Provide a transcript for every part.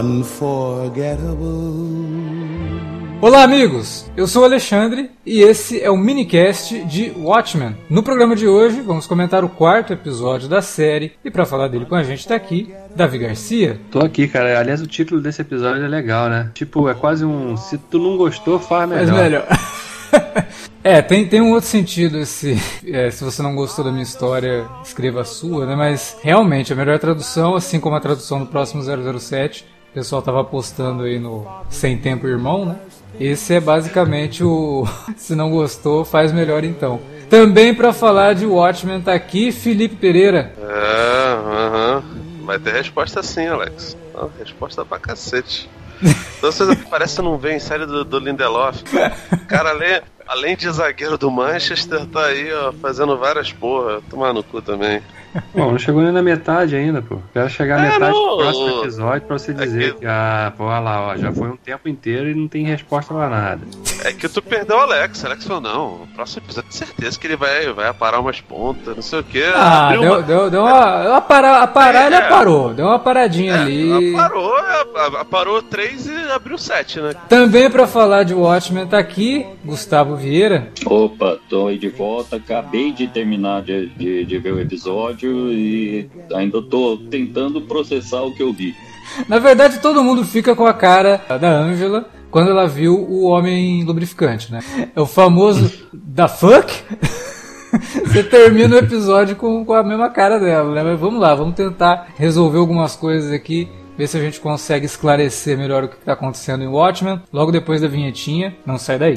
unforgettable. Olá, amigos! Eu sou o Alexandre e esse é o minicast de Watchmen. No programa de hoje, vamos comentar o quarto episódio da série e para falar dele com a gente tá aqui Davi Garcia. Tô aqui, cara. Aliás, o título desse episódio é legal, né? Tipo, é quase um. Se tu não gostou, faz melhor. Faz melhor. É, tem, tem um outro sentido esse. É, se você não gostou da minha história, escreva a sua, né? Mas realmente, a melhor tradução, assim como a tradução do próximo 007, o pessoal tava postando aí no Sem Tempo Irmão, né? Esse é basicamente o. Se não gostou, faz melhor então. Também para falar de Watchmen tá aqui Felipe Pereira. É, aham. Vai ter resposta sim, Alex. Ah, resposta pra cacete. Então vocês parece que não vê em série do, do Lindelof. Cara, além, além de zagueiro do Manchester, tá aí, ó, fazendo várias porra. Tomar no cu também. Bom, não chegou nem na metade ainda, pô. Quero chegar à É, metade não. do próximo episódio pra você É dizer que- que, ah, pô, olha lá, ó, já foi um tempo inteiro e não tem resposta pra nada. É que tu perdeu o Alex. Alex falou, não, o próximo episódio, certeza que ele vai, vai aparar umas pontas, não sei o que. Ah, deu, deu, deu uma. A parar, a parar ele parou. Deu uma paradinha ali. Aparou, é, aparou três e abriu sete, né? Também para falar de Watchmen tá aqui Gustavo Vieira. Opa, tô aí de volta. Acabei de terminar de, de, de ver o episódio e ainda tô tentando processar o que eu vi. Na verdade, todo mundo fica com a cara da Angela quando ela viu o homem lubrificante, né? É o famoso da fuck. Você termina o episódio com, com a mesma cara dela, né? Mas vamos lá, vamos tentar resolver algumas coisas aqui, ver se a gente consegue esclarecer melhor o que está acontecendo em Watchmen. Logo depois da vinhetinha, não sai daí.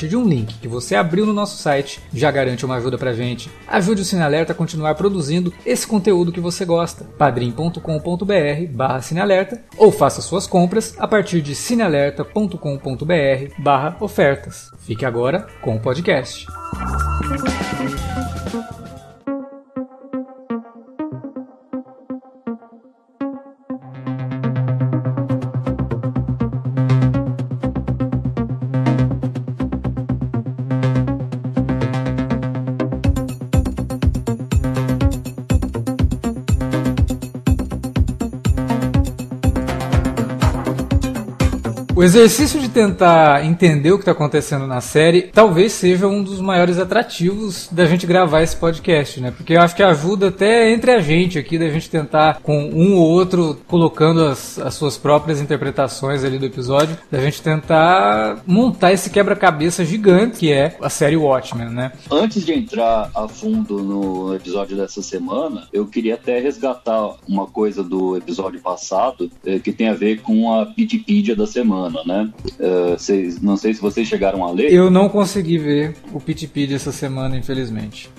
de um link que você abriu no nosso site já garante uma ajuda pra gente. Ajude o Cinealerta a continuar produzindo esse conteúdo que você gosta. padrim.com.br barra Cinealerta ou faça suas compras a partir de cinealerta.com.br barra ofertas. Fique agora com o podcast. O exercício de tentar entender o que está acontecendo na série talvez seja um dos maiores atrativos da gente gravar esse podcast, né? Porque eu acho que ajuda até entre a gente aqui, da gente tentar, com um ou outro, colocando as, as suas próprias interpretações ali do episódio, da gente tentar montar esse quebra-cabeça gigante que é a série Watchmen, né? Antes de entrar a fundo no episódio dessa semana, eu queria até resgatar uma coisa do episódio passado eh, que tem a ver com a Wikipedia da semana, né? Eh, vocês- não sei se vocês chegaram a ler. Eu não consegui ver o Pitipid essa semana, infelizmente.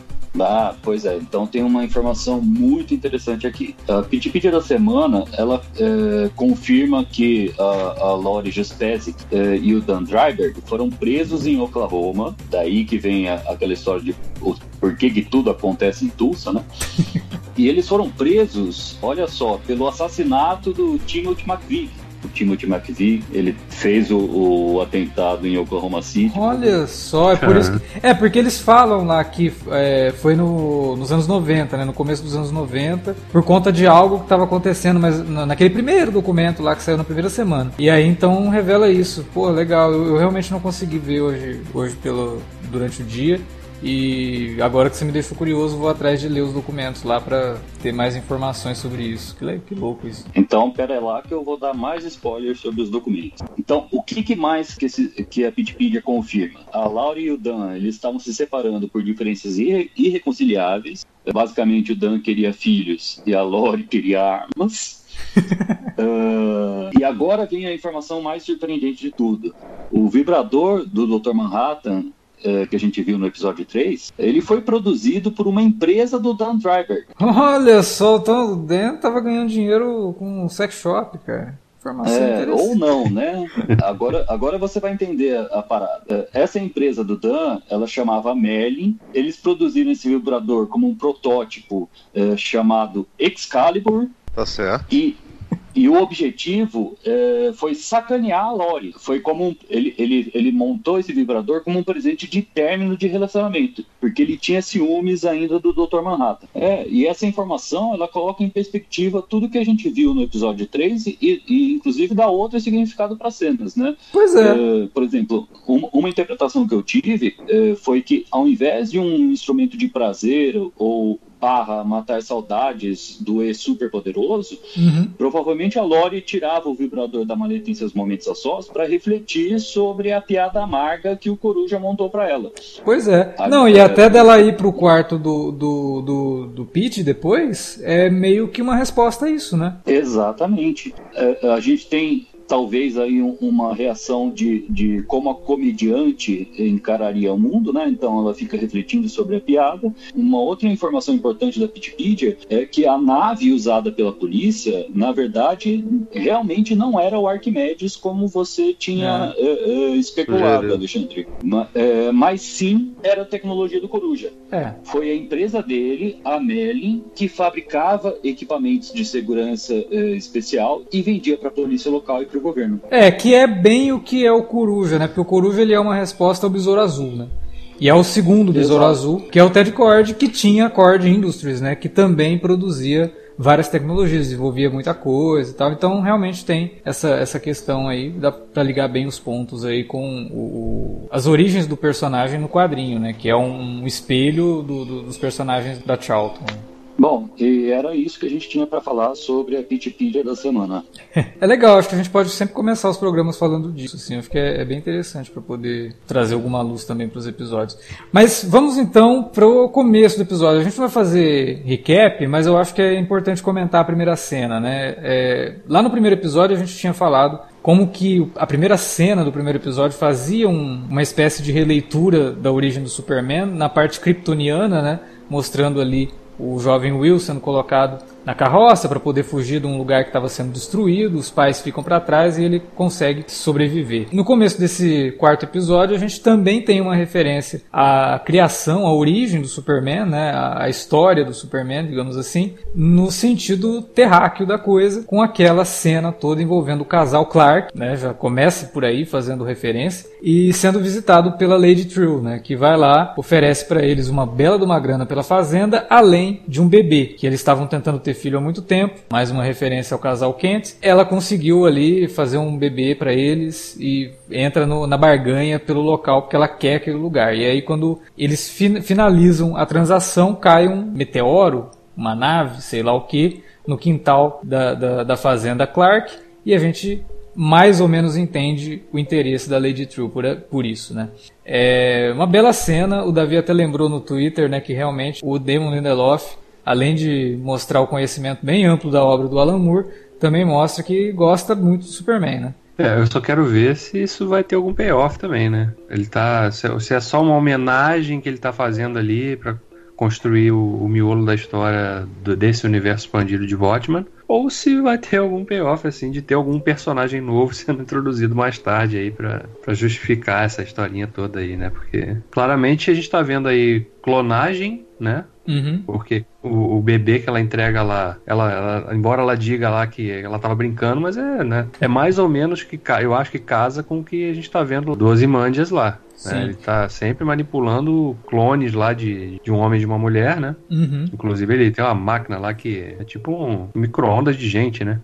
Ah, pois é. Então tem uma informação muito interessante aqui. A Wikipedia da semana, ela é, confirma que a, a Lori Justesic é, e o Dan Dryberg foram presos em Oklahoma. Daí que vem a- aquela história de o, por que, que tudo acontece em Tulsa, né? e eles foram presos, olha só, pelo assassinato do Timothy McVeigh. O Timothy McVeigh, ele fez o, o atentado em Oklahoma City. Olha só, é por isso que, É, porque eles falam lá que é, foi no, nos anos 90, né? No começo dos anos 90, por conta de algo que estava acontecendo, mas na- naquele primeiro documento lá que saiu na primeira semana. E aí então revela isso. Pô, legal, eu, eu realmente não consegui ver hoje, hoje pelo, durante o dia. E agora que você me deixou curioso, vou atrás de ler os documentos lá pra ter mais informações sobre isso. Que, que louco isso. Então, pera lá que eu vou dar mais spoilers sobre os documentos. Então, o que, que mais que, esse, que a Wikipedia confirma? A Laura e o Dan, eles estavam se separando por diferenças irre, irreconciliáveis. Basicamente, o Dan queria filhos e a Lori queria armas. uh, e agora vem a informação mais surpreendente de tudo. O vibrador do Dr. Manhattan uh, que a gente viu no episódio 3, ele foi produzido por uma empresa do Dan Driver. Olha só, o Tom Dan tava ganhando dinheiro com um sex shop, cara. É, ou não, né? Agora, agora você vai entender a, a, parada. Essa empresa do Dan, ela chamava Merlin. Eles produziram esse vibrador como um protótipo é, chamado Excalibur. Tá certo. E e o objetivo é, foi sacanear a Lori. Foi como um, ele, ele, ele montou esse vibrador como um presente de término de relacionamento, porque ele tinha ciúmes ainda do Dr. Manhattan. É, e essa informação ela coloca em perspectiva tudo que a gente viu no episódio 3 e, e inclusive dá outro significado para cenas, né? Pois é. é por exemplo, uma, uma, interpretação que eu tive é, foi que ao invés de um instrumento de prazer ou barra matar saudades do E-Super Poderoso, uhum. provavelmente a Lori tirava o vibrador da maleta em seus momentos a sós para refletir sobre a piada amarga que o Coruja montou para ela. Pois é. A Não, e até dela ir pro quarto do, do, do, do Pete depois, é meio que uma resposta a isso, né? Exatamente. É, a gente tem talvez aí uma reação de, de como a comediante encararia o mundo, né? Então ela fica refletindo sobre a piada. Uma outra informação importante da Wikipedia é que a nave usada pela polícia, na verdade, realmente não era o Arquimedes como você tinha é. É, é especulado, Alexandre. Mas, é, mas sim era a tecnologia do Coruja. Foi a empresa dele, a Merlin, que fabricava equipamentos de segurança especial e vendia para a polícia local e para governo. É, que é bem o que é o Coruja, né? Porque o Coruja ele é uma resposta ao Besouro Azul, né? E é o segundo Besouro. Azul, que é o Ted Cord, que tinha a Cord Industries, né? Que também produzia várias tecnologias, desenvolvia muita coisa e tal. Então realmente tem essa, essa questão aí, dá pra ligar bem os pontos aí com o, o, as origens do personagem no quadrinho, né? Que é um espelho do, do, dos personagens da Charlton. Bom, e era isso que a gente tinha para falar sobre a Wikipedia da semana. É legal, acho que a gente pode sempre começar os programas falando disso, assim, acho que é, é bem interessante para poder trazer alguma luz também para os episódios. Mas vamos então para o começo do episódio. A gente vai fazer recap, mas eu acho que é importante comentar a primeira cena, né? É, lá no primeiro episódio a gente tinha falado como que a primeira cena do primeiro episódio fazia um, uma espécie de releitura da origem do Superman na parte kryptoniana, né? Mostrando ali o jovem Will sendo colocado na carroça para poder fugir de um lugar que estava sendo destruído, os pais ficam para trás e ele consegue sobreviver. No começo desse quarto episódio, a gente também tem uma referência à criação, à origem do Superman, né, à história do Superman, digamos assim, no sentido terráqueo da coisa, com aquela cena toda envolvendo o casal Clark, né, já começa por aí fazendo referência, e sendo visitado pela Lady True, né, que vai lá, oferece para eles uma bela de uma grana pela fazenda, além de um bebê que eles estavam tentando ter ter filho há muito tempo, mais uma referência ao casal Kent. Ela conseguiu ali fazer um bebê para eles e entra no, na barganha pelo local porque ela quer aquele lugar. E aí quando eles fin finalizam a transação, cai um meteoro, uma nave, sei lá o que, no quintal da, da, da fazenda Clark e a gente mais ou menos entende o interesse da Lady True por, por isso, né? É uma bela cena, o Davi até lembrou no Twitter, né, que realmente o Damon Lindelof além de mostrar o conhecimento bem amplo da obra do Alan Moore, também mostra que gosta muito do Superman, né? É, eu só quero ver se isso vai ter algum payoff também, né? Ele tá. Se é só uma homenagem que ele tá fazendo ali para construir o, o, miolo da história do, desse universo expandido de Watchmen, ou se vai ter algum payoff, assim, de ter algum personagem novo sendo introduzido mais tarde aí para justificar essa historinha toda aí, né? Porque claramente a gente tá vendo aí clonagem, né? Uhum. Porque o, o, bebê que ela entrega lá, ela, ela, embora ela diga lá que ela tava brincando, mas é, né? É mais ou menos que eu acho que casa com o que a gente tá vendo do Ozymandias lá. Né? Ele tá sempre manipulando clones lá de, de um homem e de uma mulher, né? Uhum. Inclusive ele tem uma máquina lá que é tipo um micro-ondas de gente, né?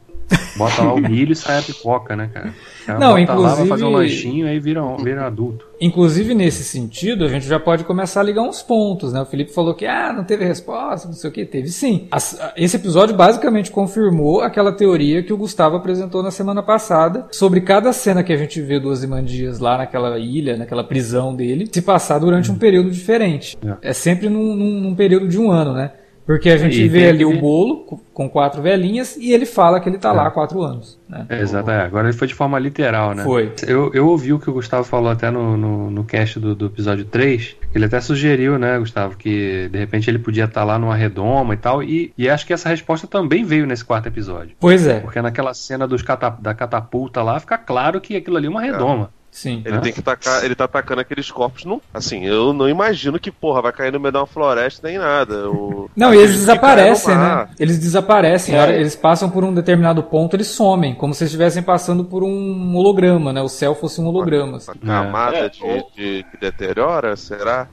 Bota lá o milho e sai a pipoca, né, cara? cara Não, inclusive... lá, vai fazer um lanchinho e aí vira, vira adulto. Inclusive, nesse sentido, a gente já pode começar a ligar uns pontos, né? O Felipe falou que, ah, não teve resposta, não sei o que, teve sim. Esse episódio basicamente confirmou aquela teoria que o Gustavo apresentou na semana passada sobre cada cena que a gente vê do Ozymandias lá naquela ilha, naquela prisão dele, se passar durante um período diferente. É, é sempre num, num, num período de um ano, né? Porque a gente E vê ali o bolo co- com quatro velhinhas e ele fala que ele tá É. lá há quatro anos. Né? É, exato, é. agora ele foi de forma literal, né? Foi. Eu, eu ouvi o que o Gustavo falou até no, no, no cast do, do episódio 3, que ele até sugeriu, né, Gustavo, que de repente ele podia estar lá numa redoma e tal, e, e acho que essa resposta também veio nesse quarto episódio. Pois é, Porque naquela cena dos cata- da catapulta lá, fica claro que aquilo ali é uma redoma. Sim. Ele Hã? tem que tacar, ele tá atacando aqueles corpos. Não, assim, eu não imagino que, porra, vai cair no meio de uma floresta nem nada. O- Não, e eles desaparecem, né? Eles desaparecem. É. Eles passam por um determinado ponto, eles somem, como se estivessem passando por um holograma, né? O céu fosse um holograma. assim. Uma camada É, de, de- que deteriora, será?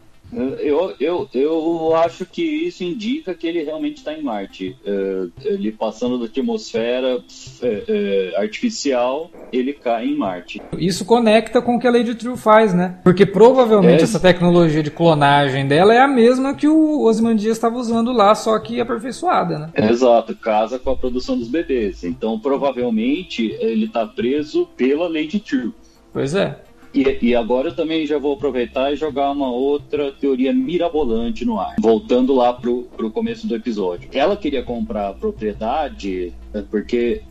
Eu, eu, eu acho que isso indica que ele realmente está em Marte. É, ele passando da atmosfera é, é, artificial, ele cai em Marte. Isso conecta com o que a Lady True faz, né? Porque provavelmente É. essa tecnologia de clonagem dela é a mesma que o Osmandias estava usando lá, só que aperfeiçoada, né? Exato, casa com a produção dos bebês. Então, provavelmente, ele está preso pela Lady True. Pois é. E, e agora eu também já vou aproveitar e jogar uma outra teoria mirabolante no ar. Voltando lá pro, pro começo do episódio. Ela queria comprar a propriedade é, porque,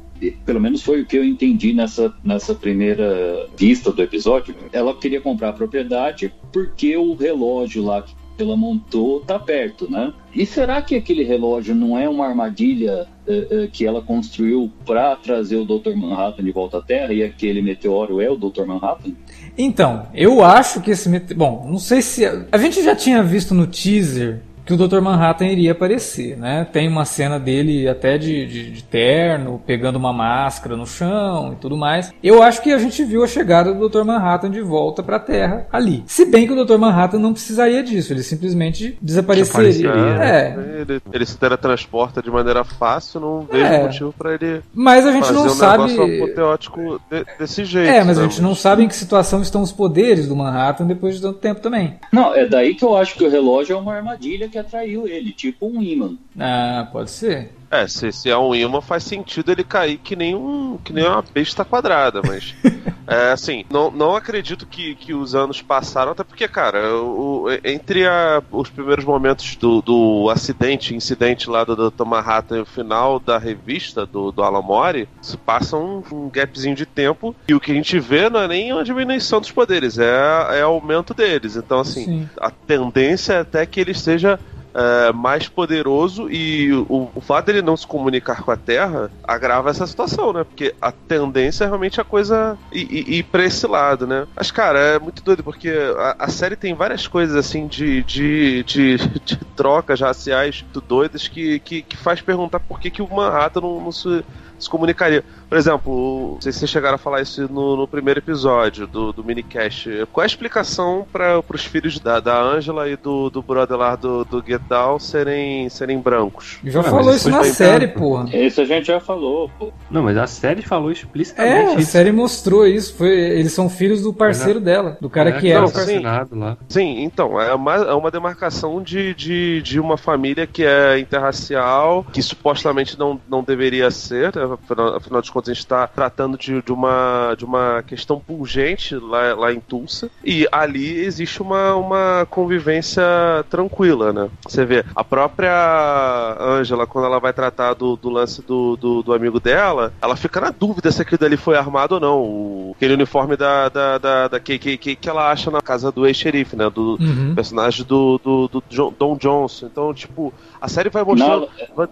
pelo menos foi o que eu entendi nessa, nessa primeira vista do episódio, ela queria comprar a propriedade porque o relógio lá que ela montou tá perto, né? E será que aquele relógio não é uma armadilha eh, eh, que ela construiu para trazer o Dr. Manhattan de volta à Terra e aquele meteoro é o Dr. Manhattan? Então, eu acho que esse. mete- Bom, não sei se. A gente já tinha visto no teaser que o Dr. Manhattan iria aparecer, né? Tem uma cena dele até de, de- de terno, pegando uma máscara no chão e tudo mais. Eu acho que a gente viu a chegada do Dr. Manhattan de volta pra Terra ali. Se bem que o Dr. Manhattan não precisaria disso, ele simplesmente desapareceria. Desapareceria, É, Ele, ele se teletransporta de maneira fácil, não vejo É. motivo pra ele mas a gente fazer não um sabe. negócio apoteótico de- desse jeito. É, mas a né? gente não sabe em que situação estão os poderes do Manhattan depois de tanto tempo também. Não, é daí que eu acho que o relógio é uma armadilha que atraiu ele, tipo um imã. Ah, pode ser. É, se, se é um imã, faz sentido ele cair que nem, um, que nem uma besta quadrada, mas. é, assim, não, não acredito que, que os anos passaram, até porque, cara, o, entre a- os primeiros momentos do, do acidente, incidente lá do Dr. Manhattan e o final da revista do, do Alan se passa um, um gapzinho de tempo e o que a gente vê não é nem uma diminuição dos poderes, é, é aumento deles. Então, assim, Sim. a tendência é até que ele seja é, mais poderoso e o, o fato dele não se comunicar com a Terra agrava essa situação, né? Porque a tendência é realmente a coisa ir, ir, pra esse lado, né? Mas, cara, é muito doido porque a, a série tem várias coisas assim de, de, de, de trocas raciais doidas que, que, que faz perguntar por que, que o Manhattan não, não se se comunicaria. Por exemplo, não sei se vocês chegaram a falar isso no, no primeiro episódio do, do minicast. Qual é a explicação para os filhos da, da Angela e do, do brother lá do, do Get Down serem, serem brancos? Já mas falou isso isso na série, tanto. porra. Esse a gente já falou, pô. Não, mas a série falou É, explicitamente a isso. série mostrou isso. Foi, eles são filhos do parceiro dela, do cara É, que era não, o parceiro. assassinado lá. Sim, então, é uma, é uma demarcação de, de, de uma família que é interracial, que supostamente não, não deveria ser, né? afinal, afinal de contas a gente está tratando de, de, uma, de uma questão pungente lá, lá em Tulsa, e ali existe uma, uma convivência tranquila, né? Você vê, a própria Angela, quando ela vai tratar do, do lance do, do, do amigo dela, ela fica na dúvida se aquilo dali foi armado ou não. O, aquele uniforme da, da, da, da KKK que ela acha na casa do ex-xerife, né? Do, Uhum. personagem do, do, do John- Don Johnson. Então, tipo, a série vai mostrando. Não, vai-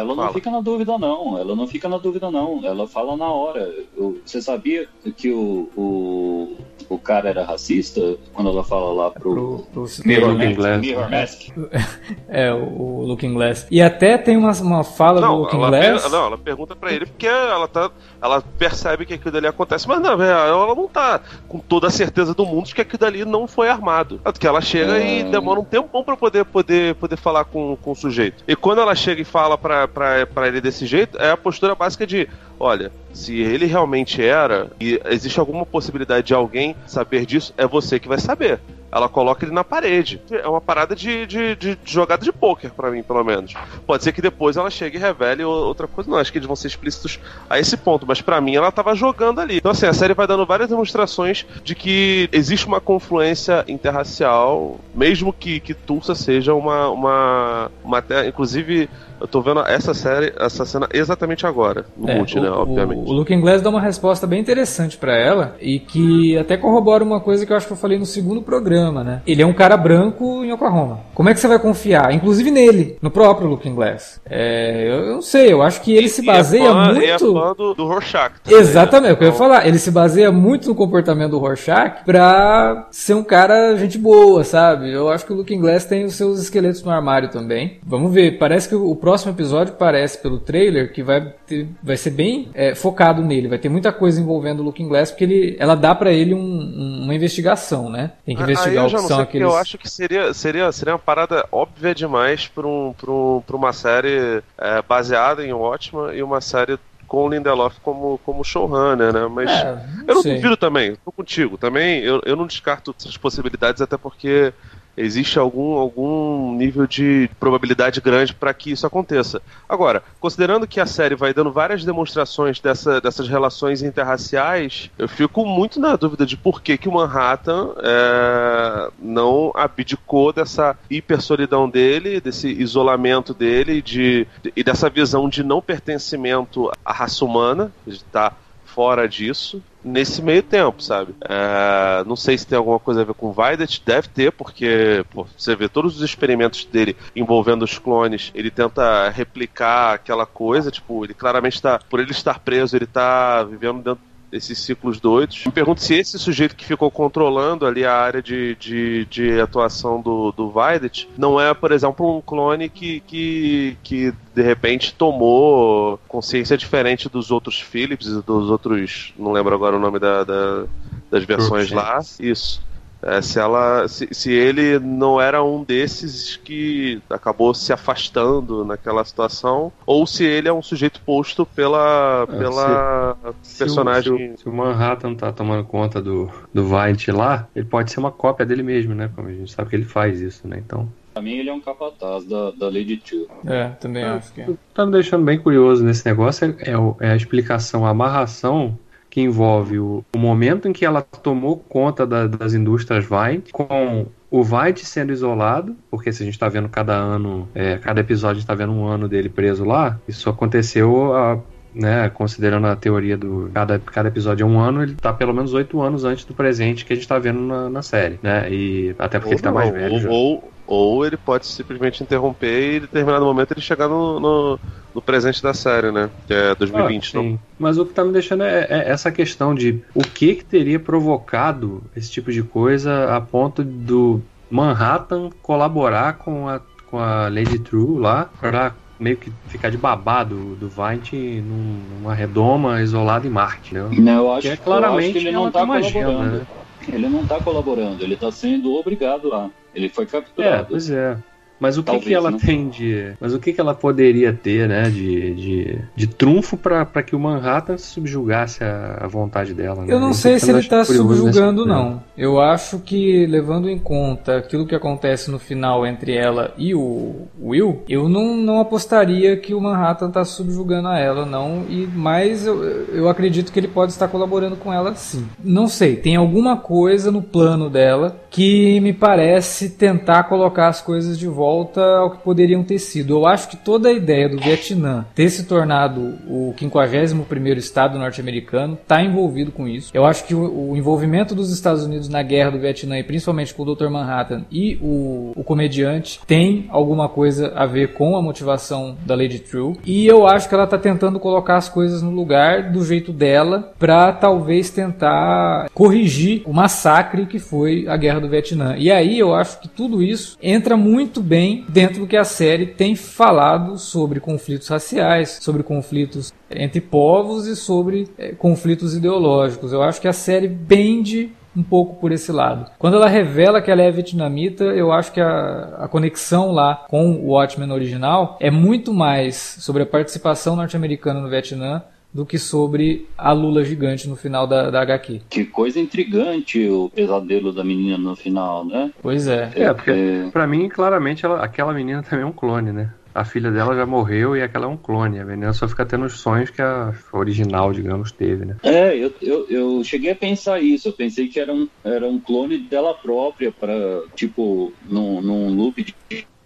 Ela não fica na dúvida, não. Ela não fica na dúvida, não. Ela fala na hora. Eu- Você sabia que o, o, o cara era racista? Quando ela fala lá pro. Pro, pro, Mirror Looking. Glass. Mirror Mask. é, o, Looking Glass. E até tem uma, uma fala do Não Looking ela, Glass. não, ela pergunta pra ele porque ela tá. Ela percebe que aquilo dali acontece, mas não, ela não tá com toda a certeza do mundo de que aquilo dali não foi armado. Tanto que ela chega e Hum. demora um tempão pra poder, poder, poder falar com, com o sujeito. E quando ela chega e fala pra, pra, pra ele desse jeito, é a postura básica de: olha, se ele realmente era, e existe alguma possibilidade de alguém saber disso, é você que vai saber. Ela coloca ele na parede. É uma parada de, de, de jogada de pôquer, para mim, pelo menos. Pode ser que depois ela chegue e revele outra coisa. Não, acho que eles vão ser explícitos a esse ponto, mas para mim ela tava jogando ali. Então, assim, a série vai dando várias demonstrações de que existe uma confluência interracial, mesmo que, que Tulsa seja uma, uma, uma terra. Inclusive, eu tô vendo essa série, essa cena exatamente agora, no é, multi, né, obviamente. O, o Looking Glass dá uma resposta bem interessante para ela e que até corrobora uma coisa que eu acho que eu falei no segundo programa, né? Ele é um cara branco em Oklahoma. Como é que você vai confiar? Inclusive nele, no próprio Looking Glass. É, eu, eu não sei, eu acho que ele e, se baseia é fã, muito. é fã do, do Rorschach. Também, Exatamente, né? é o que eu ia falar. Ele se baseia muito no comportamento do Rorschach pra ser um cara gente boa, sabe? Eu acho que o Looking Glass tem os seus esqueletos no armário também. Vamos ver, parece que o próximo episódio parece pelo trailer que vai, ter, vai ser bem é, focado nele, vai ter muita coisa envolvendo o Looking Glass, porque ele, ela dá para ele um, um, uma investigação, né? Tem que investigar o que são aqueles. Eu acho que seria, seria, seria uma parada óbvia demais para um, um, uma série é, baseada em Watchmen e uma série com o Lindelof como, como showrunner, né? Mas é, não eu não sei. duvido também, tô contigo. Também eu, eu não descarto essas possibilidades, até porque existe algum, algum nível de probabilidade grande para que isso aconteça. Agora, considerando que a série vai dando várias demonstrações dessa, dessas relações interraciais, eu fico muito na dúvida de por que, que o Manhattan é, não abdicou dessa hipersolidão dele, desse isolamento dele de, e dessa visão de não pertencimento à raça humana, de estar tá fora disso nesse meio tempo, sabe? É, não sei se tem alguma coisa a ver com o Videt, deve ter, porque pô, você vê todos os experimentos dele envolvendo os clones, ele tenta replicar aquela coisa, tipo, ele claramente está, por ele estar preso, ele está vivendo dentro esses ciclos doidos. Me pergunto se esse sujeito que ficou controlando ali a área de, de, de atuação do, do Videt não é, por exemplo, um clone que, que, que de repente tomou consciência diferente dos outros Philips e dos outros. Não lembro agora o nome da, da das versões lá. Isso. É, se ela se, se, ele não era um desses que acabou se afastando naquela situação ou se ele é um sujeito posto pela é, pela se, personagem. se o, se o, Manhattan tá tomando conta do do White lá ele pode ser uma cópia dele mesmo né? Como a gente sabe que ele faz isso né? Então. Pra mim ele é um capataz da, da Lady Two. É, também é, acho que é. Tá me deixando bem curioso nesse negócio é, é, é a explicação, a amarração que envolve o, o momento em que ela tomou conta da, das indústrias Vine, com o White sendo isolado, porque se a gente está vendo cada ano, é, cada episódio está vendo um ano dele preso lá, isso aconteceu a, né, considerando a teoria do cada, cada episódio é um ano, ele está pelo menos oito anos antes do presente que a gente está vendo na, na, série, né? E até porque ou ele está mais velho. Ou, ou, ou, ele pode simplesmente interromper e em determinado momento ele chegar no, no no presente da série, né? Que é 2020, ah, não? Mas o que tá me deixando é, é, essa questão de o que que teria provocado esse tipo de coisa a ponto do Manhattan colaborar com a, com a Lady True lá pra meio que ficar de babado do Vine numa redoma isolada em Marte, né? Não, eu acho, que é claramente que ele não tá colaborando. Agenda, né? Ele não tá colaborando, ele tá sendo obrigado lá. Ele foi capturado. É, pois é. Mas o que, Talvez, que ela tem de. Mas o que, que ela poderia ter, né? De, de, de trunfo para que o Manhattan subjugasse a, a vontade dela. Né? Eu não sei se ele está subjugando, não. Eu acho que, levando em conta aquilo que acontece no final entre ela e o Will, eu não, não apostaria que o Manhattan está subjugando a ela, não. E Mas eu, eu acredito que ele pode estar colaborando com ela sim. Não sei, tem alguma coisa no plano dela que me parece tentar colocar as coisas de volta ao que poderiam ter sido. Eu acho que toda a ideia do Vietnã ter se tornado o 51º estado norte-americano está envolvido com isso. Eu acho que o, o, envolvimento dos Estados Unidos na guerra do Vietnã e principalmente com o Dr. Manhattan e o, o comediante tem alguma coisa a ver com a motivação da Lady True. E eu acho que ela está tentando colocar as coisas no lugar do jeito dela para talvez tentar corrigir o massacre que foi a guerra do Vietnã. E aí eu acho que tudo isso entra muito bem dentro do que a série tem falado sobre conflitos raciais, sobre conflitos entre povos e sobre é, conflitos ideológicos. Eu acho que a série bende um pouco por esse lado. Quando ela revela que ela é vietnamita, eu acho que a, a conexão lá com o Watchmen original é muito mais sobre a participação norte-americana no Vietnã do que sobre a Lula gigante no final da, da HQ. Que coisa intrigante o pesadelo da menina no final, né? Pois é. É, porque é... pra mim, claramente, ela, aquela menina também é um clone, né? a filha dela já morreu e aquela é um clone. A menina só fica tendo os sonhos que a original, digamos, teve, né? É, eu, eu, eu cheguei a pensar isso. Eu pensei que era um, era um clone dela própria, para tipo, num, num loop de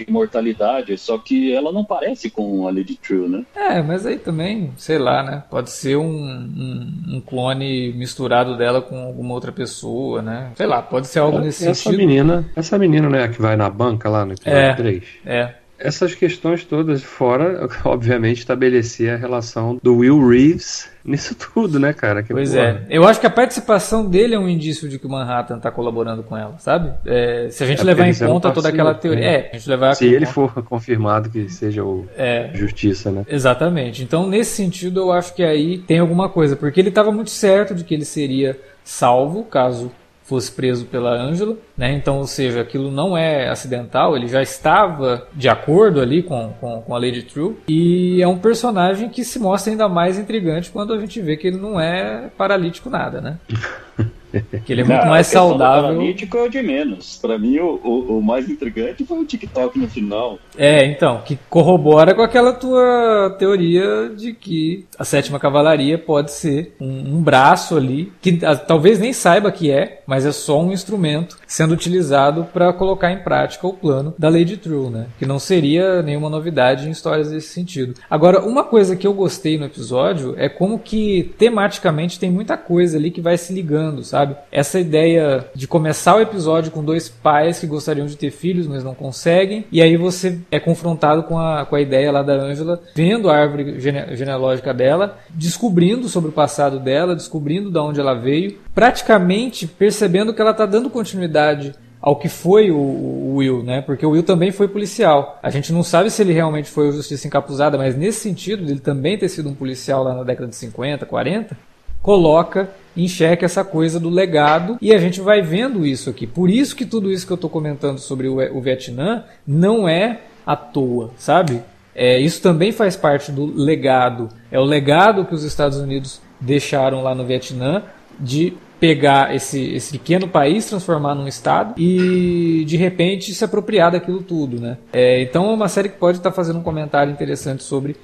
imortalidade, só que ela não parece com a Lady True, né? É, mas aí também, sei lá, né? Pode ser um, um, um, clone misturado dela com alguma outra pessoa, né? Sei lá, pode ser algo nesse essa sentido. Menina, essa menina, né, que vai na banca lá no episódio é, 3. É essas questões todas, fora, obviamente, estabelecer a relação do Will Reeves nisso tudo, né, cara? Que pois porra. é. Eu acho que a participação dele é um indício de que o Manhattan tá colaborando com ela, sabe? É, se a gente é levar em conta toda aquela teoria. Né? É, a gente levar Se ele for confirmado que seja o é, Justiça, né? Exatamente. Então, nesse sentido, eu acho que aí tem alguma coisa, porque ele estava muito certo de que ele seria salvo caso fosse preso pela Angela, né? Então, ou seja, aquilo não é acidental, ele já estava de acordo ali com, com, com, a Lady True e é um personagem que se mostra ainda mais intrigante quando a gente vê que ele não é paralítico nada, né? Que ele é muito não, mais saudável. Paralítico é o de menos. Para mim, o, o, o, mais intrigante foi o TikTok no final. É, então, que corrobora com aquela tua teoria de que a sétima cavalaria pode ser um, um braço ali, que a, talvez nem saiba que é, mas é só um instrumento sendo utilizado para colocar em prática o plano da Lady True, né? Que não seria nenhuma novidade em histórias desse sentido. Agora, uma coisa que eu gostei no episódio é como que tematicamente tem muita coisa ali que vai se ligando, sabe? Essa ideia de começar o episódio com dois pais que gostariam de ter filhos, mas não conseguem, e aí você é confrontado com a, com a ideia lá da Angela, vendo a árvore gene genealógica dela, descobrindo sobre o passado dela, descobrindo de onde ela veio, praticamente percebendo que ela está dando continuidade ao que foi o, o, Will, né? Porque o Will também foi policial. A gente não sabe se ele realmente foi o Justiça Encapuzada, mas nesse sentido, ele também ter sido um policial lá na década de 50, 40, coloca em xeque essa coisa do legado e a gente vai vendo isso aqui. Por isso que tudo isso que eu estou comentando sobre o, o Vietnã não é à toa, sabe? É, isso também faz parte do legado. É o legado que os Estados Unidos deixaram lá no Vietnã de pegar esse, esse pequeno país, transformar num estado e de repente se apropriar daquilo tudo, né? É, então é uma série que pode estar tá fazendo um comentário interessante sobre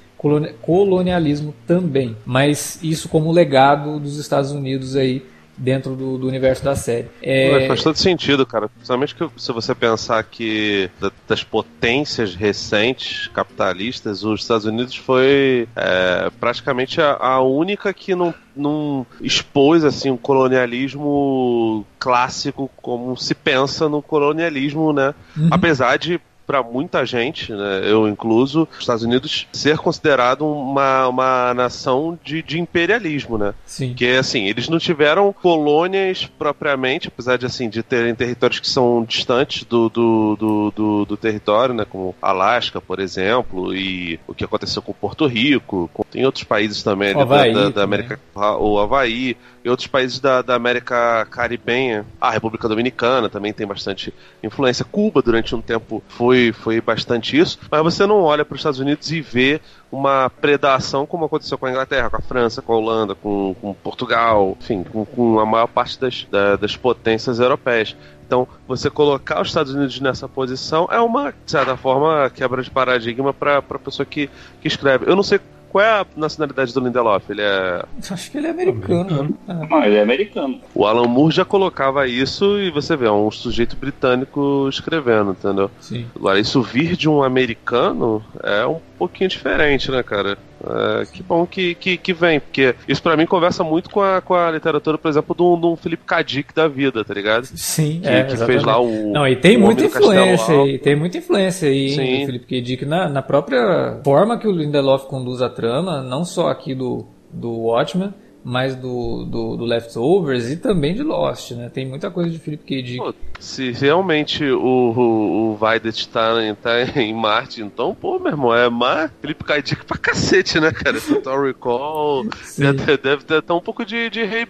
colonialismo também, mas isso como legado dos Estados Unidos aí dentro do, do, universo da série. É... Faz todo sentido, cara. Principalmente que se você pensar que das potências recentes capitalistas, os Estados Unidos foi é, praticamente a, a, única que não, não expôs assim um colonialismo clássico como se pensa no colonialismo, né? Uhum. Apesar de para muita gente, né, eu incluso, os Estados Unidos ser considerado uma, uma nação de, de imperialismo, né? Sim. Que assim, eles não tiveram colônias propriamente, apesar de assim de terem territórios que são distantes do, do, do, do, do território, né? Como Alasca, por exemplo, e o que aconteceu com Porto Rico, com, tem outros países também da, da, da, América, o Havaí, e outros países da, da América Caribenha, a República Dominicana também tem bastante influência. Cuba durante um tempo foi foi, foi bastante isso, mas você não olha para os Estados Unidos e vê uma predação como aconteceu com a Inglaterra, com a França, com a Holanda, com, com Portugal, enfim, com, com, a maior parte das, da, das potências europeias. Então, você colocar os Estados Unidos nessa posição é uma, de certa forma, quebra de paradigma para a pessoa que, que escreve. Eu não sei qual é a nacionalidade do Lindelof? Ele é. Acho que ele é americano. americano. Ah, ele é americano. O Alan Moore já colocava isso e você vê, é um sujeito britânico escrevendo, entendeu? Sim. Agora, isso vir de um americano é um pouquinho diferente, né, cara? É, que bom que, que, que, vem, porque isso para mim conversa muito com a, com a literatura, por exemplo, de um, de um Felipe Kadik da vida, tá ligado? Sim, que, é, que fez lá o. Não, e tem muita influência aí, tem muita influência aí Sim. do Felipe Kadik na, na própria forma que o Lindelof conduz a trama, não só aqui do, do Watchmen, mais do, do, do, Leftovers e também de Lost, né? Tem muita coisa de Philip K. Dick. Pô, se realmente o, o, o Vaidet tá, tá em Marte, então, pô, meu irmão, é mais Philip K. Dick pra cacete, né, cara? Total Recall, deve, deve ter um pouco de, de Ray,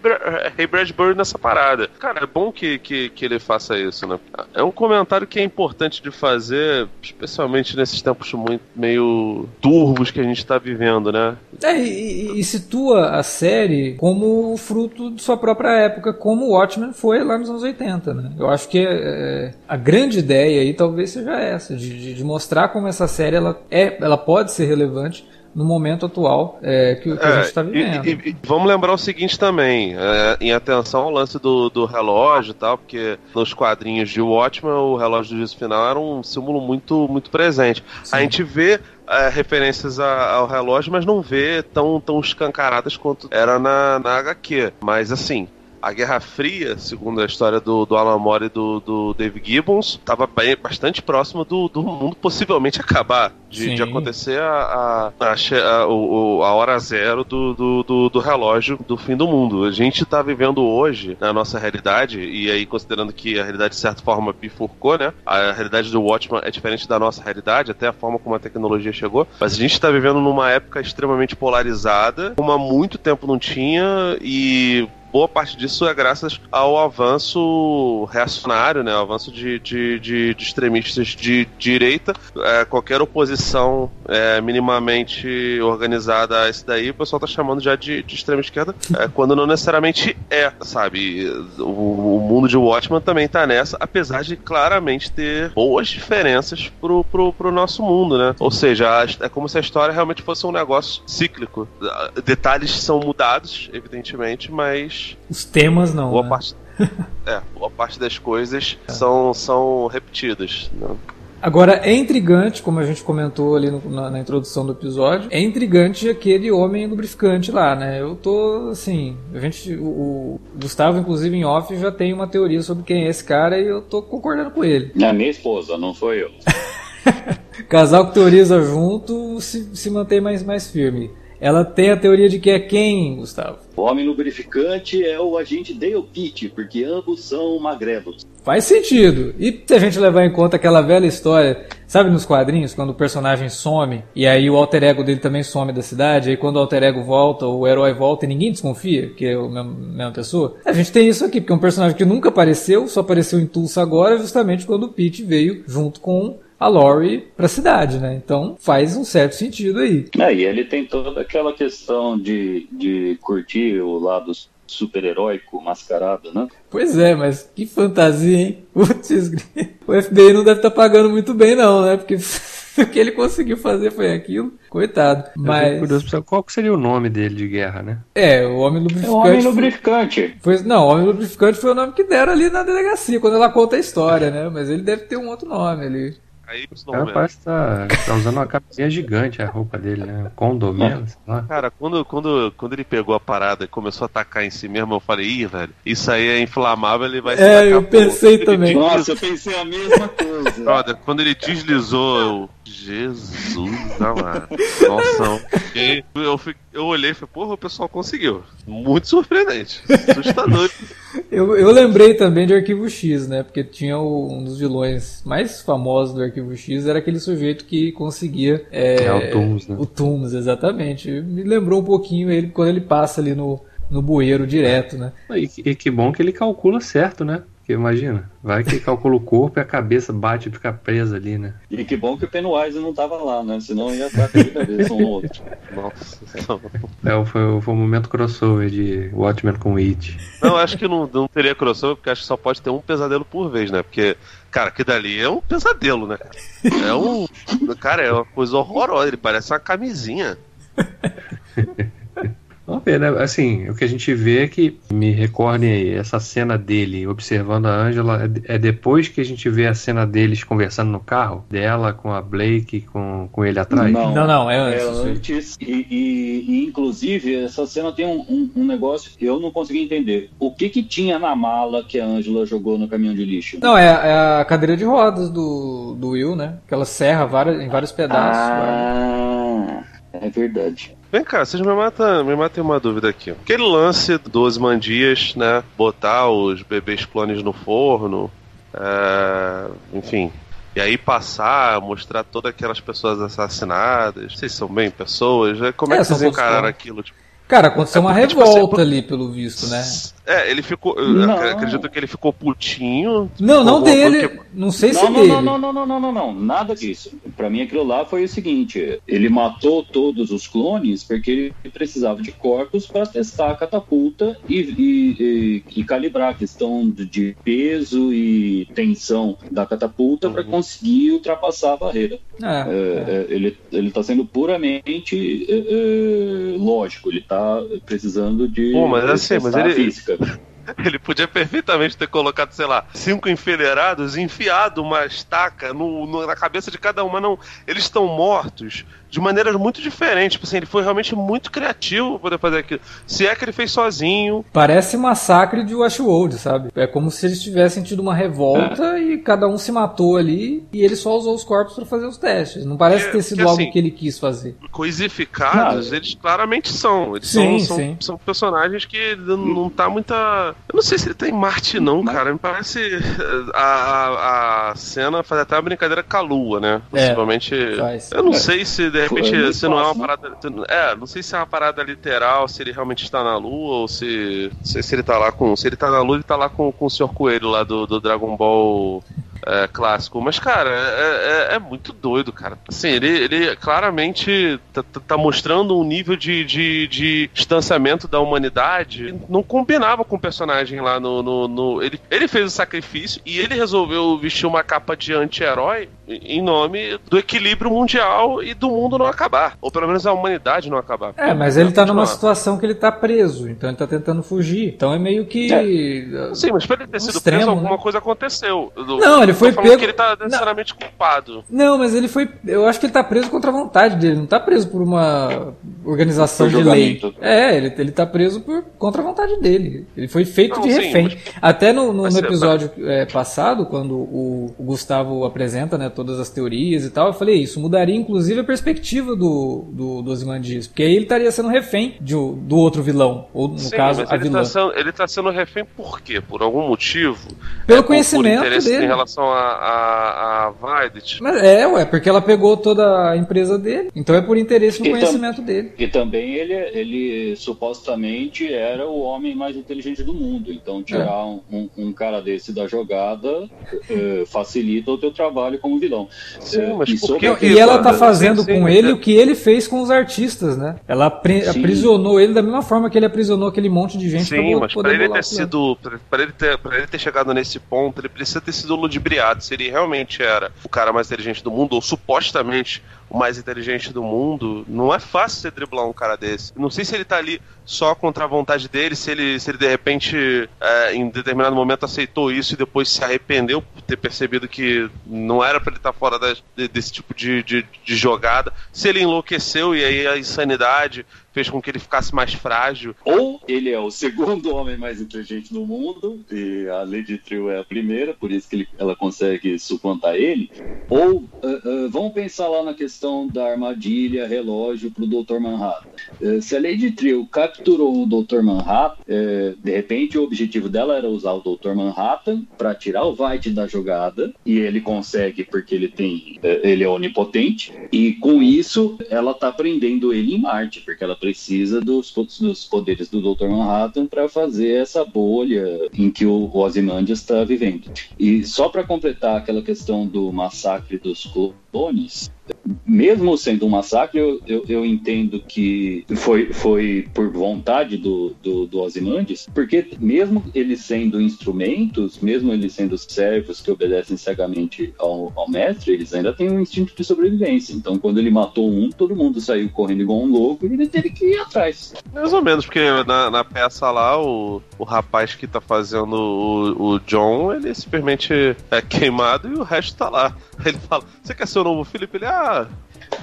Ray Bradbury nessa parada. Cara, é bom que, que, que ele faça isso, né? É um comentário que é importante de fazer, especialmente nesses tempos muito meio turvos que a gente tá vivendo, né? É, e, e situa a série como fruto de sua própria época, como o Watchmen foi lá nos anos 80, né? Eu acho que é, a grande ideia aí talvez seja essa, de, de, mostrar como essa série ela, é, ela pode ser relevante no momento atual é, que, que é, a gente está vivendo. E, e, vamos lembrar o seguinte também, é, em atenção ao lance do, do relógio e tal, porque nos quadrinhos de Watchmen o relógio do juízo final era um símbolo muito, muito presente. Sim. A gente vê é, referências a, ao relógio, mas não vê tão, tão escancaradas quanto era na, na HQ. Mas assim, a Guerra Fria, segundo a história do, do Alan Moore e do, do Dave Gibbons, estava bastante próximo do, do mundo possivelmente acabar, de, de acontecer a, a, a, a, hora zero do, do, do, do, relógio do fim do mundo. A gente está vivendo hoje, na nossa realidade, e aí considerando que a realidade de certa forma bifurcou, né? A realidade do Watchman é diferente da nossa realidade, até a forma como a tecnologia chegou, mas a gente está vivendo numa época extremamente polarizada, como há muito tempo não tinha, e boa parte disso é graças ao avanço reacionário, né? O avanço de, de, de, de extremistas de direita. É, qualquer oposição é, minimamente organizada a esse daí, o pessoal tá chamando já de, de extrema esquerda, é, quando não necessariamente é, sabe? O, o, mundo de Watchman também tá nessa, apesar de claramente ter boas diferenças pro, pro, pro nosso mundo, né? Ou seja, é como se a história realmente fosse um negócio cíclico. Detalhes são mudados, evidentemente, mas os temas não. Boa né? parte. é, boa parte das coisas é. são, são repetidas. Né? Agora, é intrigante, como a gente comentou ali no, na, na, introdução do episódio, é intrigante aquele homem lubrificante lá, né? Eu tô, assim, a gente, o, o, Gustavo, inclusive em off, já tem uma teoria sobre quem é esse cara e eu tô concordando com ele. É minha esposa, não sou eu. Casal que teoriza junto se, se mantém mais, mais firme. Ela tem a teoria de que é quem, Gustavo? O homem lubrificante é o agente Dale Pitt, porque ambos são magrelos. Faz sentido. E se a gente levar em conta aquela velha história, sabe nos quadrinhos, quando o personagem some, e aí o alter ego dele também some da cidade, aí quando o alter ego volta, o herói volta e ninguém desconfia que é a mesma pessoa? A gente tem isso aqui, porque é um personagem que nunca apareceu, só apareceu em Tulsa agora, justamente quando o Pete veio junto com a Lori para a cidade, né? Então faz um certo sentido aí. É, e ele tem toda aquela questão de, de curtir o lado super-heróico mascarado, né? Pois é, mas que fantasia, hein? Putz, o FBI não deve estar tá pagando muito bem, não, né? Porque o que ele conseguiu fazer foi aquilo. Coitado. Mas. Curioso, qual seria o nome dele de guerra, né? É, o Homem Lubrificante. É o Homem Lubrificante. Foi, não, o Homem Lubrificante foi o nome que deram ali na delegacia, quando ela conta a história, né? Mas ele deve ter um outro nome ali. Aí, o cara parece que tá, tá, usando uma camisinha gigante a roupa dele, né? Condomínio, sei lá. Cara, quando, quando, quando ele pegou a parada e começou a atacar em si mesmo, eu falei, ih, velho, isso aí é inflamável, ele vai É, eu pensei também. Nossa, eu pensei a mesma coisa. Brother, quando ele deslizou. Jesus amado. Nossa, eu, eu, eu olhei e falei, porra, o pessoal conseguiu. Muito surpreendente. Assustador. eu, eu lembrei também de Arquivo X, né? Porque tinha o, um dos vilões mais famosos do Arquivo X, era aquele sujeito que conseguia. É, é o Tooms, né? O Tooms, exatamente. Me lembrou um pouquinho ele quando ele passa ali no, no bueiro direto, né? E, e que bom que ele calcula certo, né? Porque imagina, vai que calcula o corpo e a cabeça bate e fica presa ali, né? E que bom que o Pennywise não tava lá, né? Senão ia estar de cabeça um no outro. Nossa. É, foi, foi o momento crossover de Watchmen com It. Não, acho que não, não teria crossover, porque acho que só pode ter um pesadelo por vez, né? Porque, cara, que dali é um pesadelo, né? É um. Cara, é uma coisa horrorosa, ele parece uma camisinha. Vamos ver, né? Assim, o que a gente vê é que, me recordem aí, essa cena dele observando a Angela, é, é depois que a gente vê a cena deles conversando no carro, dela com a Blake, com, com ele atrás? Não, não, não é antes. É antes e, e, e, inclusive, essa cena tem um, um, um, negócio que eu não consegui entender. O que que tinha na mala que a Angela jogou no caminhão de lixo? Não, é, é a cadeira de rodas do, do Will, né? Que ela serra várias, em vários pedaços. Ah, é verdade. Vem cá, vocês me matam, me matem uma dúvida aqui. Aquele lance dos mandias, né? Botar os bebês clones no forno, é, enfim. E aí passar, mostrar todas aquelas pessoas assassinadas. Vocês são bem pessoas? né? Como é, É, que vocês encararam aquilo? Tipo, Cara, aconteceu É uma tipo assim, revolta por- ali, pelo visto, né? É, ele ficou. Não. acredito que ele ficou putinho. Não, não dele. que- Não sei se Não, não, dele. não, não, não, não, não, não, não, nada disso. Pra mim aquilo lá foi o seguinte: ele matou todos os clones porque ele precisava de corpos para testar a catapulta e, e- e- e calibrar a questão de- peso e tensão da catapulta para conseguir ultrapassar a barreira. É, É, é, ele, ele tá sendo puramente é, é, lógico, ele tá precisando de Pô, mas assim, mas ele- física. it. Ele podia perfeitamente ter colocado, sei lá, cinco enfileirados, enfiado uma estaca no, no- na cabeça de cada uma. Não, eles estão mortos de maneiras muito diferentes. Tipo assim, ele foi realmente muito criativo pra poder fazer aquilo. Se é que ele fez sozinho. Parece massacre de Washworld, sabe? É como se eles tivessem tido uma revolta e cada um se matou ali e ele só usou os corpos pra fazer os testes. Não parece É, ter sido porque, algo assim, que ele quis fazer. Coisificados, eles claramente são. Eles Sim, são, sim. são, são personagens que não, não tá muita. Eu não sei se ele tá em Marte, não, cara. Me parece. A, a, a cena faz até uma brincadeira com a Lua, né? É, Possivelmente. faz. Eu não É. sei se de repente É muito se não é uma né? parada. É, não sei se é uma parada literal, se ele realmente está na Lua, ou se. Não sei se ele tá lá com. Se ele tá na Lua, ele tá lá com, com o Sr. Coelho lá do, do Dragon Ball. É, clássico, mas cara, é, é- é muito doido, cara. Assim, ele, ele claramente tá, tá- tá mostrando um nível de, de, de distanciamento da humanidade. que Não combinava com o personagem lá no. no, no- ele, ele fez o sacrifício e ele resolveu vestir uma capa de anti-herói em nome do equilíbrio mundial e do mundo não acabar. Ou pelo menos a humanidade não acabar. É, mas ele tá numa situação que ele tá preso, então ele tá tentando fugir. Então é meio que. Sim, mas pra ele ter Um sido extremo, preso, alguma né? coisa aconteceu. Eu Não, ele foi falando pego- que ele tá necessariamente culpado. Não, mas ele foi. Eu acho que ele tá preso contra a vontade dele, não tá preso por uma organização Por de lei. É, ele, ele tá preso por contra a vontade dele. Ele foi feito Não, de sim, refém. mas- Até no, no- no episódio é, passado, quando o, o Gustavo apresenta né, todas as teorias e tal, eu falei, isso mudaria inclusive a perspectiva do, do, do Ozymandias, porque aí ele estaria sendo refém de, do outro vilão, ou no Sim, caso, a ele vilã. tá, sendo, ele tá sendo refém por quê? Por algum motivo? Pelo É, por- conhecimento por interesse dele. Em relação a, a, a Vaidet? Mas é, ué, porque ela pegou toda a empresa dele, então é por interesse no Então- conhecimento dele. E também ele, ele supostamente era o homem mais inteligente do mundo. Então tirar um, um- um cara desse da jogada eh, facilita o teu trabalho como vilão. Sim, Eh, mas e por sobre- que e ela tá fazendo sim, com sim. ele o que ele fez com os artistas, né? Ela apri- aprisionou ele da mesma forma que ele aprisionou aquele monte de gente Sim, pra mas poder pra ele ter sido. ele ter, pra ele ter chegado nesse ponto, ele precisa ter sido ludibriado. Se ele realmente era o cara mais inteligente do mundo, ou supostamente o mais inteligente do mundo, não é fácil você driblar um cara desse. Não sei se ele tá ali só contra a vontade dele, se ele, se ele de repente, é, em determinado momento, aceitou isso e depois se arrependeu por ter percebido que não era pra ele estar fora das- de- desse tipo de, de, de jogada. Se ele enlouqueceu e aí a insanidade fez com que ele ficasse mais frágil. Ou ele é o segundo homem mais inteligente do mundo, e a Lady Trill é a primeira, por isso que ele- ela consegue suplantar ele. Ou ah, ah, vamos pensar lá na questão da armadilha, relógio pro Dr. Manhattan. Eh, se a Lady Trill capturou o Dr. Manhattan, de repente o objetivo dela era usar o Dr. Manhattan para tirar o White da jogada, e ele consegue porque ele tem, ele é onipotente, e com isso ela tá prendendo ele em Marte, porque ela precisa dos, dos poderes do Dr. Manhattan para fazer essa bolha em que o Ozymandias está vivendo. E só para completar aquela questão do massacre dos clones, mesmo sendo um massacre, eu, eu, eu entendo que foi, foi por vontade do, do, do Ozymandias, porque mesmo eles sendo instrumentos, mesmo eles sendo servos que obedecem cegamente ao, ao mestre, eles ainda têm um instinto de sobrevivência. Então, quando ele matou um, todo mundo saiu correndo igual um louco e ele teve que ir atrás. Mais ou menos, porque na, na peça lá, o, o rapaz que tá fazendo o, o John, ele simplesmente é queimado e o resto tá lá. Aí ele fala: Você quer ser o novo Felipe? Ele, ah,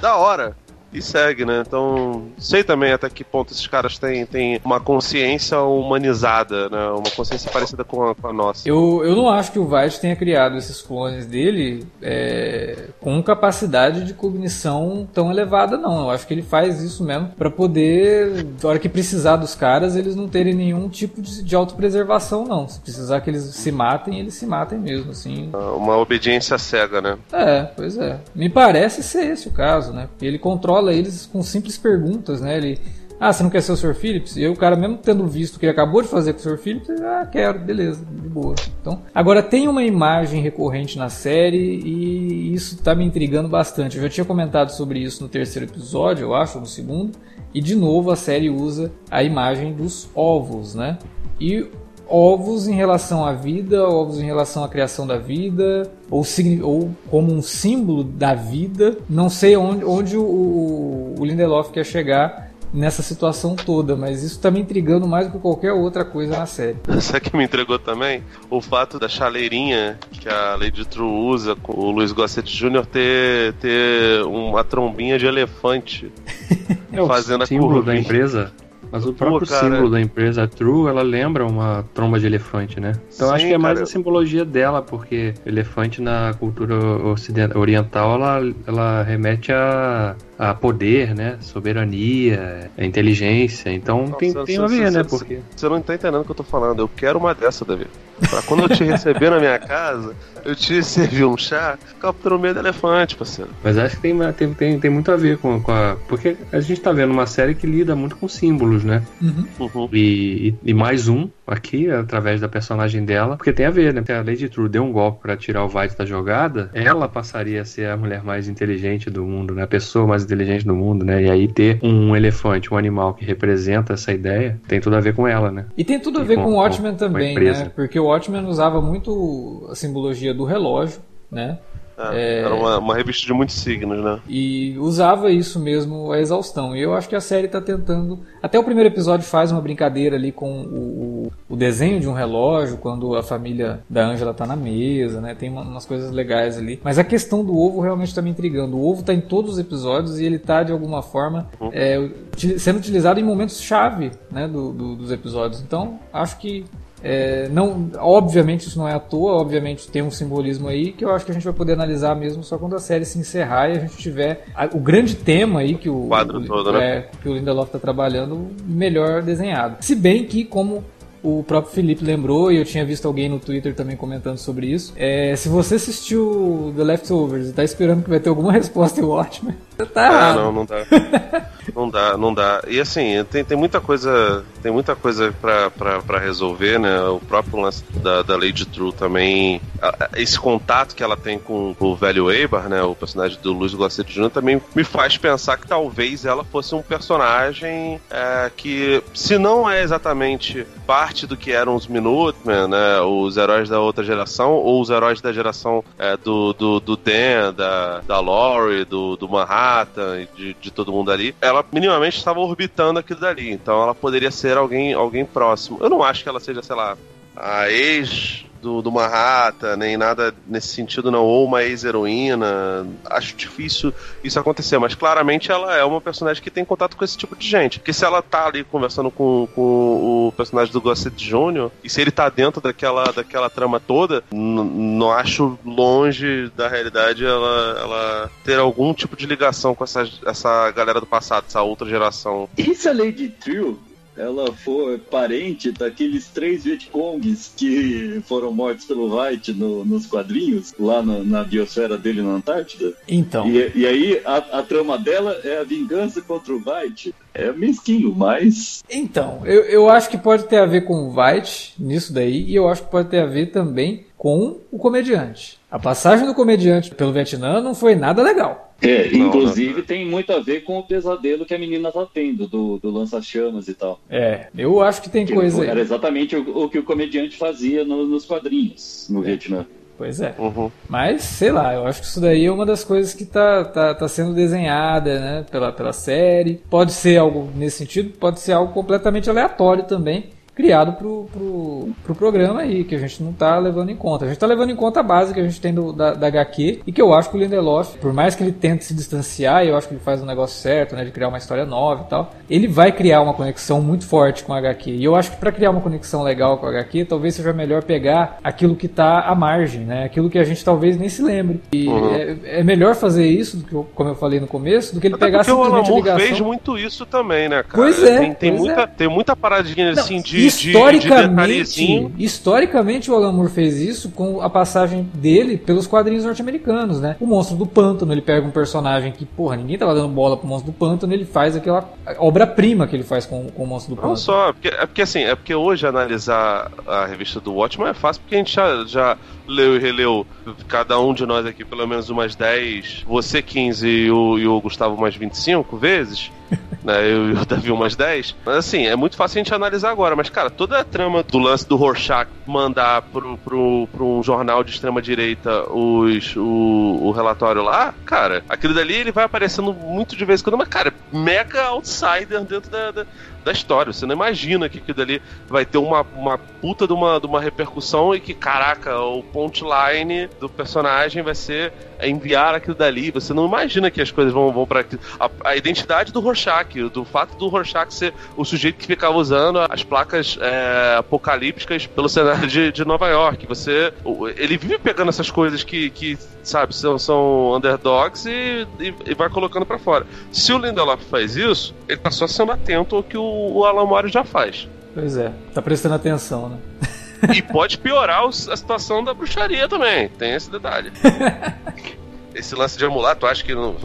da hora. E segue, né? Então, sei também até que ponto esses caras têm, têm uma consciência humanizada, né? Uma consciência parecida com a, com a nossa. Eu, eu não acho que o White tenha criado esses clones dele é, com capacidade de cognição tão elevada, não. Eu acho que ele faz isso mesmo para poder, na hora que precisar dos caras, eles não terem nenhum tipo de, de autopreservação, não. Se precisar que eles se matem, eles se matem mesmo, assim. Uma obediência cega, né? É, pois é. Me parece ser esse o caso, né? Ele controla eles com simples perguntas, né? Ele ah, você não quer ser o Sr. Phillips? E o cara, mesmo tendo visto o que ele acabou de fazer com o Sr. Phillips, ah, quero, beleza, de boa. Então, agora tem uma imagem recorrente na série e isso tá me intrigando bastante. Eu já tinha comentado sobre isso no terceiro episódio, eu acho, no segundo. E de novo a série usa a imagem dos ovos, né? E ovos em relação à vida, ovos em relação à criação da vida, ou, ou como um símbolo da vida. Não sei onde, onde o, o Lindelof quer chegar nessa situação toda, mas isso tá me intrigando mais do que qualquer outra coisa na série. Sabe que me entregou também? O fato da chaleirinha que a Lady True usa com o Luiz Gossett Jr. ter, ter uma trombinha de elefante é fazendo a curva da empresa. Mas o próprio Pô, símbolo da empresa True, ela lembra uma tromba de elefante, né? Então Sim, acho que é mais cara. a simbologia dela, porque elefante na cultura oriental, ela, ela remete a, a poder, né? Soberania, a inteligência. Então Nossa, tem, tem a ver, né? Porque... Você não tá entendendo o que eu tô falando. Eu quero uma dessa, Davi. Pra quando eu te receber na minha casa, eu te servi um chá, capturou meio do elefante, parceiro. Mas acho que tem, tem, tem, tem muito a ver com, com, a. Porque a gente tá vendo uma série que lida muito com símbolos, né? Uhum. Uhum. E, e, e, mais um aqui, através da personagem dela, porque tem a ver, né? Se a Lady True deu um golpe para tirar o White da jogada, ela passaria a ser a mulher mais inteligente do mundo, né? A pessoa mais inteligente do mundo, né? E aí ter um elefante, um animal que representa essa ideia, tem tudo a ver com ela, né? E tem tudo a ver com, com o Watchmen também, né? Porque o Watchmen usava muito a simbologia do relógio, né? É, é, era uma, uma, revista de muitos signos, né? E usava isso mesmo a exaustão. E eu acho que a série está tentando. Até o primeiro episódio faz uma brincadeira ali com o, o, desenho de um relógio, quando a família da Angela está na mesa, né? Tem umas coisas legais ali. Mas a questão do ovo realmente está me intrigando. O ovo está em todos os episódios e ele está de alguma forma uhum. é, sendo utilizado em momentos chave né, do, do, dos episódios. Então acho que é, não, obviamente isso não é à toa, obviamente tem um simbolismo aí que eu acho que a gente vai poder analisar mesmo só quando a série se encerrar e a gente tiver a, o grande tema aí que o, quadro o, todo, né? é, que o Lindelof está trabalhando melhor desenhado. Se bem que como o próprio Felipe lembrou, e eu tinha visto alguém no Twitter também comentando sobre isso. É, se você assistiu The Leftovers e tá esperando que vai ter alguma resposta em Watchmen, tá errado. Ah, não, não dá. não dá, não dá. E assim, tem, tem muita coisa, tem muita coisa pra resolver, né? O próprio lance da, da Lady True também, esse contato que ela tem com, com o velho Eibar, né? O personagem do Luiz Gossett Jr. também me faz pensar que talvez ela fosse um personagem é, que, se não é exatamente parte do que eram os Minutemen, né? Os heróis da outra geração, ou os heróis da geração é, do, do, do Dan, da, da Lori, do, do Manhattan, de, de todo mundo ali, ela minimamente estava orbitando aquilo dali. Então ela poderia ser alguém, alguém próximo. Eu não acho que ela seja, sei lá, a ex do, do Manhattan, nem nada nesse sentido, não. Ou uma ex-heroína. Acho difícil isso acontecer, mas claramente ela é uma personagem que tem contato com esse tipo de gente. Porque se ela tá ali conversando com, com o personagem do Gossett Jr., e se ele tá dentro daquela, daquela trama toda, não acho longe da realidade ela, ela ter algum tipo de ligação com essa, essa galera do passado, essa outra geração. Se a Lady Trio ela for parente daqueles três Vietcongs que foram mortos pelo White no, nos quadrinhos, lá na, na, biosfera dele na Antártida. Então. E, e aí a, a, trama dela é a vingança contra o White. É mesquinho, mas. Então, eu, eu acho que pode ter a ver com o White nisso daí, e eu acho que pode ter a ver também com o comediante. A passagem do comediante pelo Vietnã não foi nada legal. É, inclusive não. tem muito a ver com o pesadelo que a menina tá tendo, do, do lança-chamas e tal. É, eu acho que tem que coisa Era exatamente o, o, que o comediante fazia no, nos quadrinhos no é. Vietnã. Pois é. Uhum. Mas, sei lá, eu acho que isso daí é uma das coisas que tá, tá, tá sendo desenhada, né, pela, pela série. Pode ser algo nesse sentido, pode ser algo completamente aleatório também. Criado pro, pro, pro programa aí, que a gente não tá levando em conta. A gente tá levando em conta a base que a gente tem do, da, da HQ e que eu acho que o Lindelof, por mais que ele tente se distanciar, eu acho que ele faz um negócio certo, né, de criar uma história nova e tal, ele vai criar uma conexão muito forte com a HQ. E eu acho que para criar uma conexão legal com a HQ, talvez seja melhor pegar aquilo que tá à margem, né, aquilo que a gente talvez nem se lembre. E uhum. é, é, melhor fazer isso, do que, como eu falei no começo, do que ele Até pegar simplesmente o Alan Moore fez muito isso também, né, cara? Pois é. Tem, tem muita, é. tem muita paradinha assim de historicamente, de, historicamente o Alan Moore fez isso com a passagem dele pelos quadrinhos norte-americanos, né? O Monstro do Pântano, ele pega um personagem que, porra, ninguém tava dando bola pro Monstro do Pântano, ele faz aquela obra-prima que ele faz com, com o Monstro do Pântano. Não só, é porque, é porque assim, é porque hoje analisar a revista do Watchmen é fácil porque a gente já, já leu e releu cada um de nós aqui pelo menos umas 10, você 15 e o, e o Gustavo umas 25 vezes. né? Eu e o Davi umas 10. Mas assim, é muito fácil a gente analisar agora. Mas, cara, toda a trama do lance do Rorschach mandar pro, pro, pro um jornal de extrema-direita os, o, o relatório lá, cara, aquilo dali ele vai aparecendo muito de vez em quando, mas, cara, mega outsider dentro da, da da história. Você não imagina que aquilo dali vai ter uma, uma puta de uma, de uma repercussão e que, caraca, o punchline do personagem vai ser enviar aquilo dali. Você não imagina que as coisas vão, vão para a, a, identidade do Rorschach, do fato do Rorschach ser o sujeito que ficava usando as placas é, apocalípticas pelo cenário de, de Nova York. Você, ele vive pegando essas coisas que, que sabe, são, são underdogs e, e, e vai colocando para fora. Se o Lindelof faz isso, ele tá só sendo atento ao que o o Alan Moore já faz. Pois é, tá prestando atenção, né? e pode piorar a situação da bruxaria também, tem esse detalhe. esse lance de tu acho que não.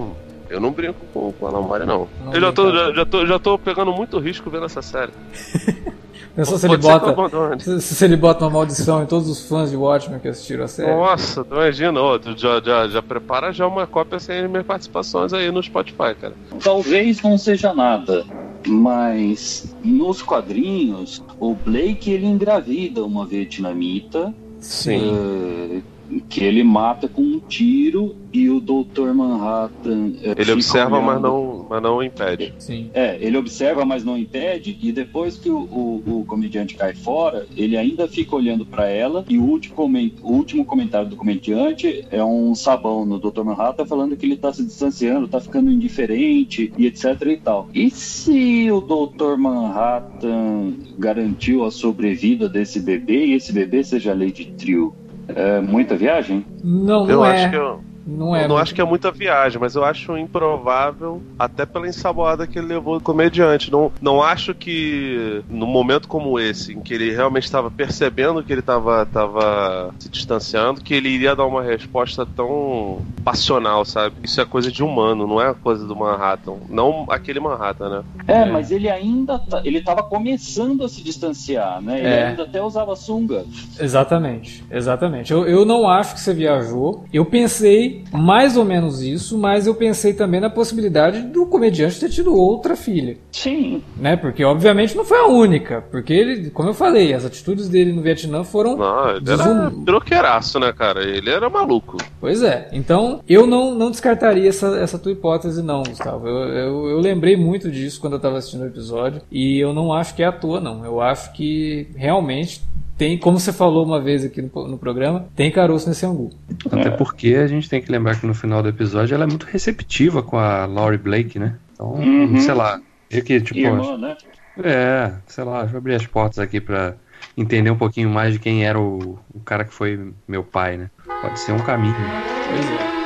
Eu não brinco com, com o Alan Moore, não. não eu já tô, já, já, tô, já tô pegando muito risco vendo essa série. Pensou se ele, bota, se, se, ele bota uma maldição em todos os fãs de Watchmen que assistiram a série? Nossa, imagina, oh, já, já, já prepara já uma cópia sem minhas participações aí no Spotify, cara. Talvez não seja nada, mas nos quadrinhos, o Blake ele engravida uma vietnamita. Sim. Uh, que ele mata com um tiro e o Dr. Manhattan. É, ele observa, mas não, mas não impede. Sim. É, ele observa, mas não impede, e depois que o, o, o comediante cai fora, ele ainda fica olhando para ela, e o último, coment, o último comentário do comediante é um sabão no Dr. Manhattan falando que ele tá se distanciando, tá ficando indiferente e etc e tal. E se o Dr. Manhattan garantiu a sobrevida desse bebê e esse bebê seja Lady Trio? É muita viagem? Não, não eu é. Acho que eu... Não é. Eu não acho que é muita viagem, mas eu acho improvável, até pela ensaboada que ele levou do comediante. Não, não acho que num momento como esse, em que ele realmente estava percebendo que ele estava tava se distanciando, que ele iria dar uma resposta tão passional, sabe? Isso é coisa de humano, não é coisa do Manhattan. Não aquele Manhattan, né? É, é. mas ele ainda tá, ele estava começando a se distanciar, né? Ele é. ainda até usava sunga. Exatamente, exatamente. Eu, eu não acho que você viajou. Eu pensei mais ou menos isso, mas eu pensei também na possibilidade do comediante ter tido outra filha. Sim. Né? Porque obviamente não foi a única. Porque ele, como eu falei, as atitudes dele no Vietnã foram. Não, ele era troqueiraço, né, cara? Ele era maluco. Pois é. Então, eu não, não descartaria essa, essa tua hipótese, não, Gustavo. Eu, eu, eu lembrei muito disso quando eu tava assistindo o episódio. E eu não acho que é à toa, não. Eu acho que realmente tem, como você falou uma vez aqui no, no programa, tem caroço nesse angu. Até porque a gente tem que lembrar que no final do episódio ela é muito receptiva com a Laurie Blake, né? Então, uhum. sei lá. Eu que, tipo, Irmã, né? É, sei lá, deixa eu abrir as portas aqui pra entender um pouquinho mais de quem era o, o cara que foi meu pai, né? Pode ser um caminho. Pois é.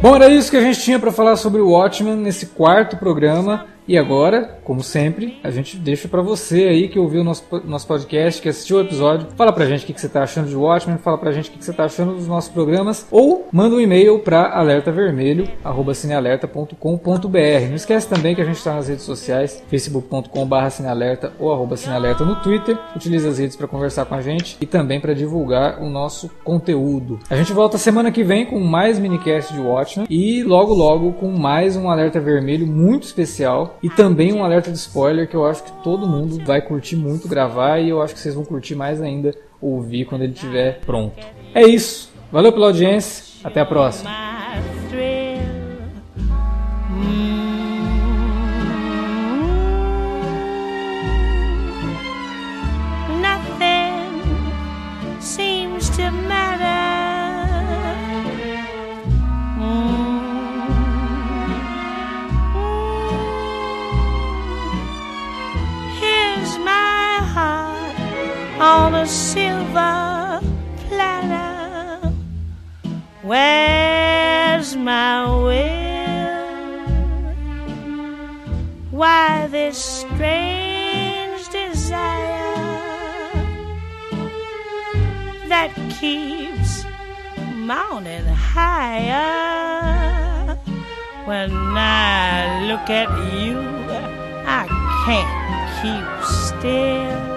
Bom, era isso que a gente tinha para falar sobre o Watchmen nesse quarto programa. E agora, como sempre, a gente deixa para você aí que ouviu o nosso, nosso podcast, que assistiu o episódio, fala pra gente o que, que você tá achando de Watchmen, fala pra gente o que, que você tá achando dos nossos programas, ou manda um e-mail para alertavermelho@cinealerta.com.br. Não esquece também que a gente está nas redes sociais, facebook.com/cinealerta ou arroba cinealerta no Twitter. Utilize as redes para conversar com a gente e também para divulgar o nosso conteúdo. A gente volta semana que vem com mais minicast de Watchmen e logo logo com mais um alerta vermelho muito especial e também um alerta de spoiler que eu acho que todo mundo vai curtir muito gravar e eu acho que vocês vão curtir mais ainda ouvir quando ele estiver pronto. É isso. Valeu pela audiência. Até a próxima. On a silver platter. Where's my will? Why this strange desire that keeps mounting higher? When I look at you, I can't keep still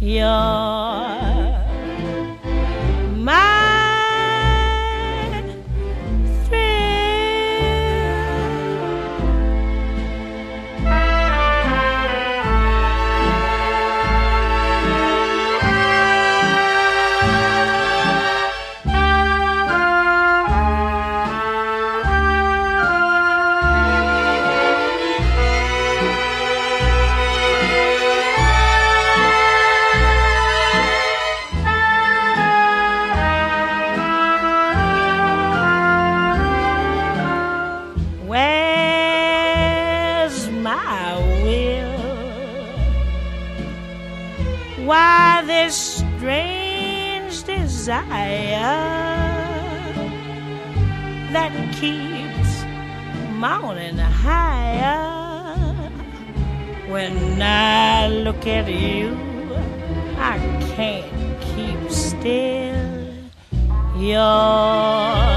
yeah. That keeps mounting higher. When I look at you, I can't keep still. You're